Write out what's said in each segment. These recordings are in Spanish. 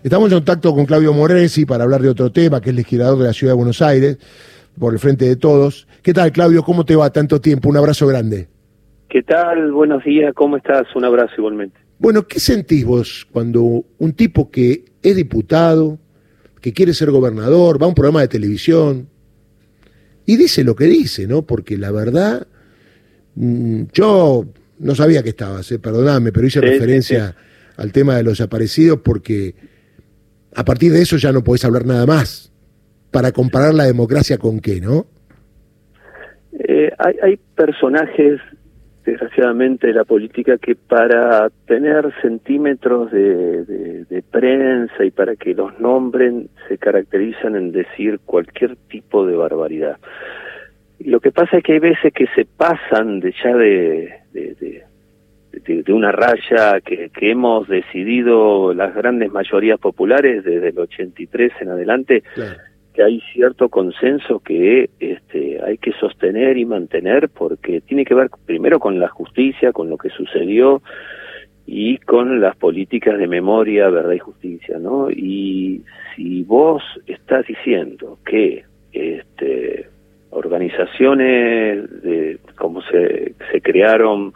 Estamos en contacto con Claudio Moresi para hablar de otro tema, que es legislador de la Ciudad de Buenos Aires, por el frente de todos. ¿Qué tal, Claudio? ¿Cómo te va tanto tiempo? Un abrazo grande. ¿Qué tal? Buenos días, ¿cómo estás? Un abrazo igualmente. Bueno, ¿qué sentís vos cuando un tipo que es diputado, que quiere ser gobernador, va a un programa de televisión y dice lo que dice, ¿no? Porque la verdad, mm, yo no sabía que estabas, eh, perdóname, pero hice referencia al tema de los desaparecidos porque a partir de eso ya no podés hablar nada más. Para comparar la democracia con qué, ¿no? Eh, hay, hay personajes, desgraciadamente, de la política que para tener centímetros de, prensa y para que los nombren se caracterizan en decir cualquier tipo de barbaridad. lo que pasa es que hay veces que se pasan de ya de, de, una raya que, que, hemos decidido las grandes mayorías populares desde el 83 en adelante, que hay cierto consenso que este, hay que sostener y mantener porque tiene que ver primero con la justicia, con lo que sucedió y con las políticas de memoria, verdad y justicia, ¿no? Y si vos estás diciendo que este, organizaciones de como se, se crearon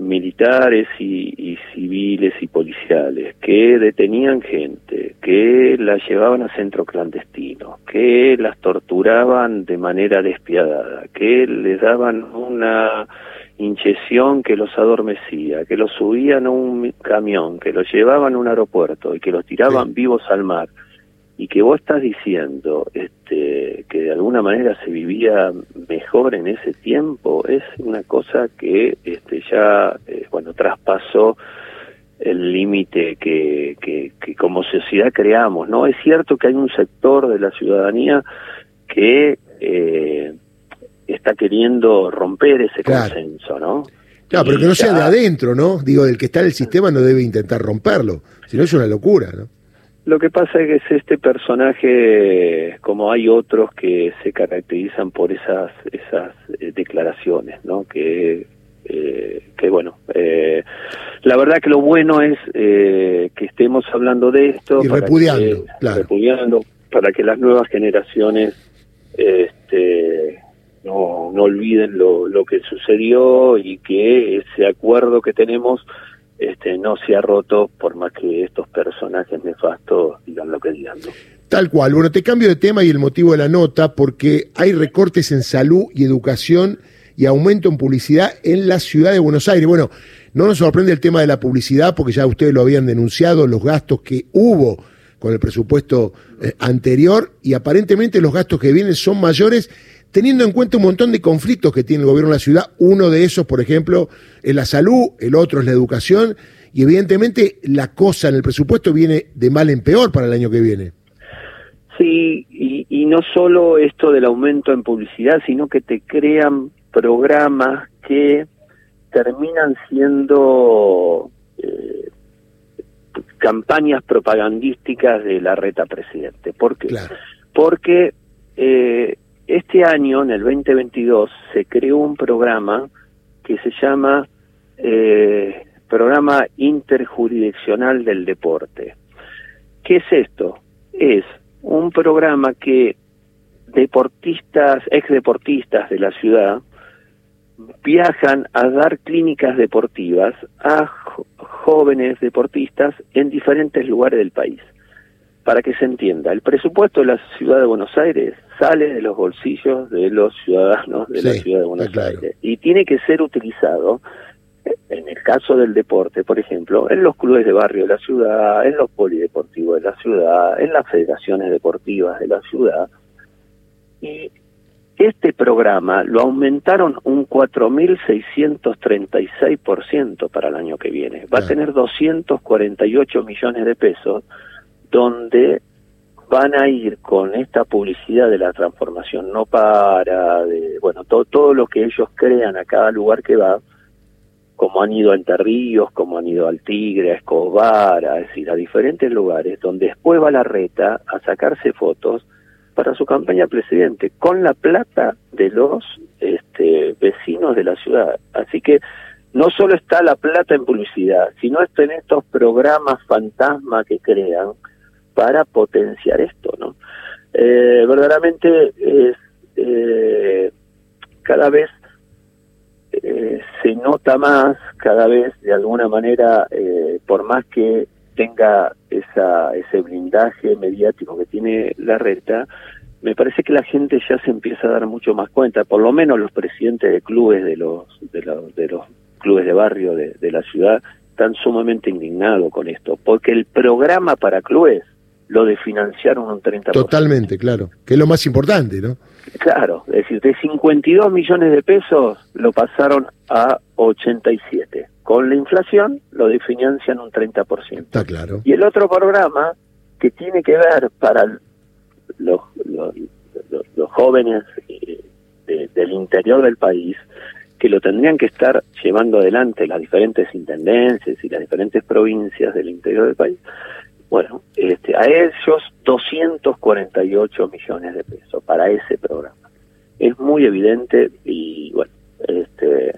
militares y, civiles y policiales que detenían gente, que las llevaban a centros clandestinos, que las torturaban de manera despiadada, que les daban una inyección que los adormecía, que los subían a un camión, que los llevaban a un aeropuerto y que los tiraban vivos al mar y que vos estás diciendo este, que de alguna manera se vivía mejor en ese tiempo, es una cosa que este, ya, eh, bueno, traspasó el límite que, que, como sociedad creamos, ¿no? Es cierto que hay un sector de la ciudadanía que eh, está queriendo romper ese consenso, ¿no? Claro, pero que no sea de adentro, ¿no? Digo, del que está en el sistema no debe intentar romperlo, si no es una locura, ¿no? Lo que pasa es que es este personaje, como hay otros que se caracterizan por esas esas eh, declaraciones, ¿no? Que eh, que bueno, eh, la verdad que lo bueno es que estemos hablando de esto, y repudiando, claro. repudiando, para que las nuevas generaciones este, no, no olviden lo, lo que sucedió y que ese acuerdo que tenemos este, no se ha roto por más que estos personajes nefastos digan lo que digan. Tal cual. Bueno, te cambio de tema y el motivo de la nota porque hay recortes en salud y educación y aumento en publicidad en la ciudad de Buenos Aires. Bueno, no nos sorprende el tema de la publicidad porque ya ustedes lo habían denunciado, los gastos que hubo con el presupuesto eh, anterior y aparentemente los gastos que vienen son mayores teniendo en cuenta un montón de conflictos que tiene el gobierno de la ciudad. Uno de esos, por ejemplo, es la salud, el otro es la educación, y evidentemente la cosa en el presupuesto viene de mal en peor para el año que viene. Sí, y, no solo esto del aumento en publicidad, sino que te crean programas que terminan siendo eh, campañas propagandísticas de la reta presidente. ¿Por qué? Porque eh, este año, en el 2022, se creó un programa que se llama eh, Programa Interjurisdiccional del Deporte. ¿Qué es esto? Es un programa que deportistas, ex deportistas de la ciudad, viajan a dar clínicas deportivas a jóvenes deportistas en diferentes lugares del país para que se entienda, el presupuesto de la ciudad de Buenos Aires sale de los bolsillos de los ciudadanos de la ciudad de Buenos Aires y tiene que ser utilizado, en el caso del deporte, por ejemplo, en los clubes de barrio de la ciudad, en los polideportivos de la ciudad, en las federaciones deportivas de la ciudad. Y este programa lo aumentaron un 4.636% para el año que viene. Va a tener 248 millones de pesos donde van a ir con esta publicidad de la transformación no para, de, bueno, todo, todo lo que ellos crean a cada lugar que va, como han ido a Entre como han ido al Tigre, a Escobar, a decir, a diferentes lugares, donde después va la reta a sacarse fotos para su campaña presidente, con la plata de los este, vecinos de la ciudad. Así que no solo está la plata en publicidad, sino está en estos programas fantasma que crean para potenciar esto, ¿no? Eh, verdaderamente es eh, cada vez eh, se nota más, cada vez de alguna manera, eh, por más que tenga esa, ese blindaje mediático que tiene la reta, me parece que la gente ya se empieza a dar mucho más cuenta, por lo menos los presidentes de clubes de los de los, de los clubes de barrio de, de la ciudad están sumamente indignados con esto, porque el programa para clubes lo de financiaron un 30%. Totalmente, claro, que es lo más importante, ¿no? Claro, es decir, de 52 millones de pesos lo pasaron a 87. Con la inflación lo financian un 30%. Está claro. Y el otro programa que tiene que ver para los, los, los, jóvenes eh, de, del interior del país, que lo tendrían que estar llevando adelante las diferentes intendencias y las diferentes provincias del interior del país, bueno, este, a ellos 248 millones de pesos para ese programa. Es muy evidente y bueno, este,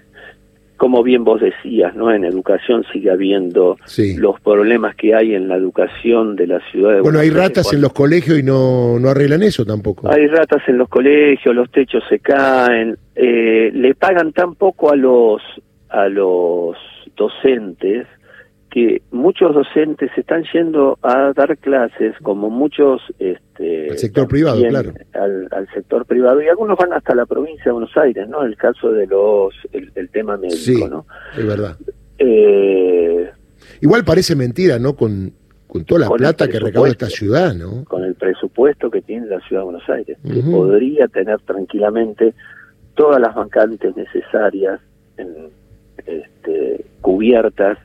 como bien vos decías, ¿no? En educación sigue habiendo los problemas que hay en la educación de la ciudad de Bueno, hay ratas en los colegios y no, no arreglan eso tampoco. Hay ratas en los colegios, los techos se caen, eh, le pagan tan poco a los a los docentes que muchos docentes están yendo a dar clases, como muchos... Este, al sector privado, claro. Al, sector privado, y algunos van hasta la provincia de Buenos Aires, ¿no? El caso de los... el, tema médico, sí, ¿no? es verdad. Eh, Igual parece mentira, ¿no? Con, con toda la plata que recauda esta ciudad, ¿no? Con el presupuesto que tiene la ciudad de Buenos Aires, que podría tener tranquilamente todas las vacantes necesarias en, este, cubiertas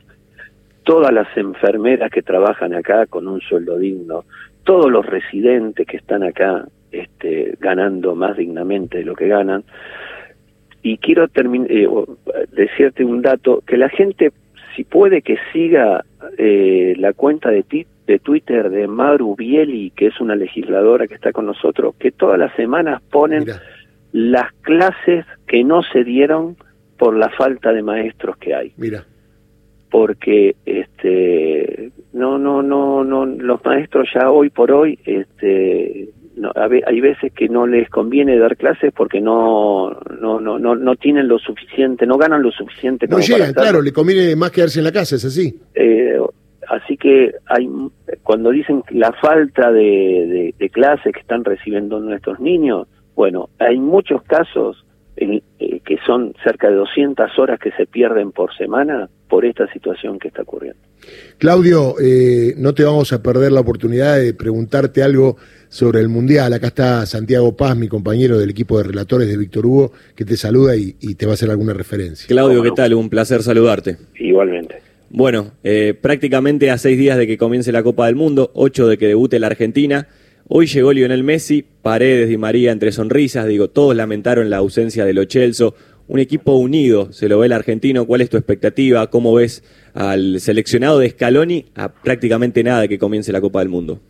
todas las enfermeras que trabajan acá con un sueldo digno, todos los residentes que están acá este, ganando más dignamente de lo que ganan. Y quiero eh, decirte un dato, que la gente, si puede que siga eh, la cuenta de, de Twitter de Maru Bieli, que es una legisladora que está con nosotros, que todas las semanas ponen las clases que no se dieron por la falta de maestros que hay. Mira porque este no no no no los maestros ya hoy por hoy este no, hay veces que no les conviene dar clases porque no no no no no tienen lo suficiente no ganan lo suficiente no llegan claro le conviene más quedarse en la casa es así. Eh, así que hay cuando dicen la falta de, de clases que están recibiendo nuestros niños bueno hay muchos casos eh, que son cerca de 200 horas que se pierden por semana por esta situación que está ocurriendo. Claudio, eh, no te vamos a perder la oportunidad de preguntarte algo sobre el Mundial. Acá está Santiago Paz, mi compañero del equipo de relatores de Víctor Hugo, que te saluda y, te va a hacer alguna referencia. Claudio, ¿qué tal? Un placer saludarte. Igualmente. Bueno, eh, prácticamente a seis días de que comience la Copa del Mundo, ocho de que debute la Argentina, Hoy llegó Lionel Messi, Paredes y María entre sonrisas, digo, todos lamentaron la ausencia de Lo Chelso, un equipo unido, se lo ve el argentino, ¿cuál es tu expectativa? ¿Cómo ves al seleccionado de Scaloni a prácticamente nada de que comience la Copa del Mundo?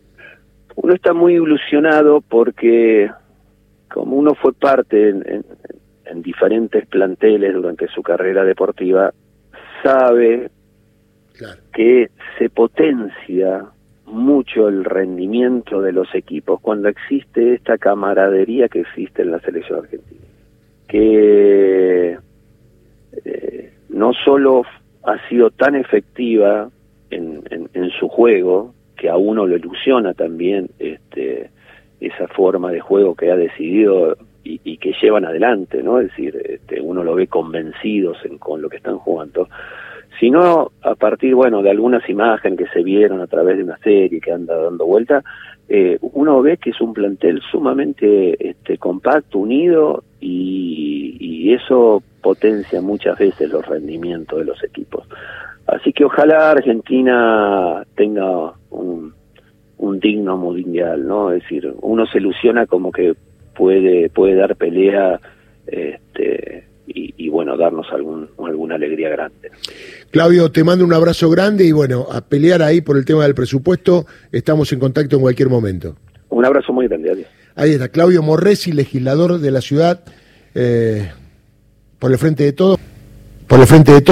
Uno está muy ilusionado porque como uno fue parte en, en diferentes planteles durante su carrera deportiva, sabe claro. que se potencia mucho el rendimiento de los equipos cuando existe esta camaradería que existe en la selección argentina, que eh, no solo ha sido tan efectiva en, en, su juego, que a uno lo ilusiona también este, esa forma de juego que ha decidido y, y que llevan adelante, ¿no? Es decir, este, uno lo ve convencidos en, con lo que están jugando, sino a partir, bueno, de algunas imágenes que se vieron a través de una serie que anda dando vuelta, eh, uno ve que es un plantel sumamente este, compacto, unido, y, y, eso potencia muchas veces los rendimientos de los equipos. Así que ojalá Argentina tenga un, digno mundial, ¿no? Es decir, uno se ilusiona como que puede, puede dar pelea este, y, bueno, darnos algún, alguna alegría grande. Claudio, te mando un abrazo grande y bueno, a pelear ahí por el tema del presupuesto, estamos en contacto en cualquier momento. Un abrazo muy grande, adiós. Ahí está, Claudio Morresi, legislador de la ciudad, eh, por el frente de todo, por el frente de todo.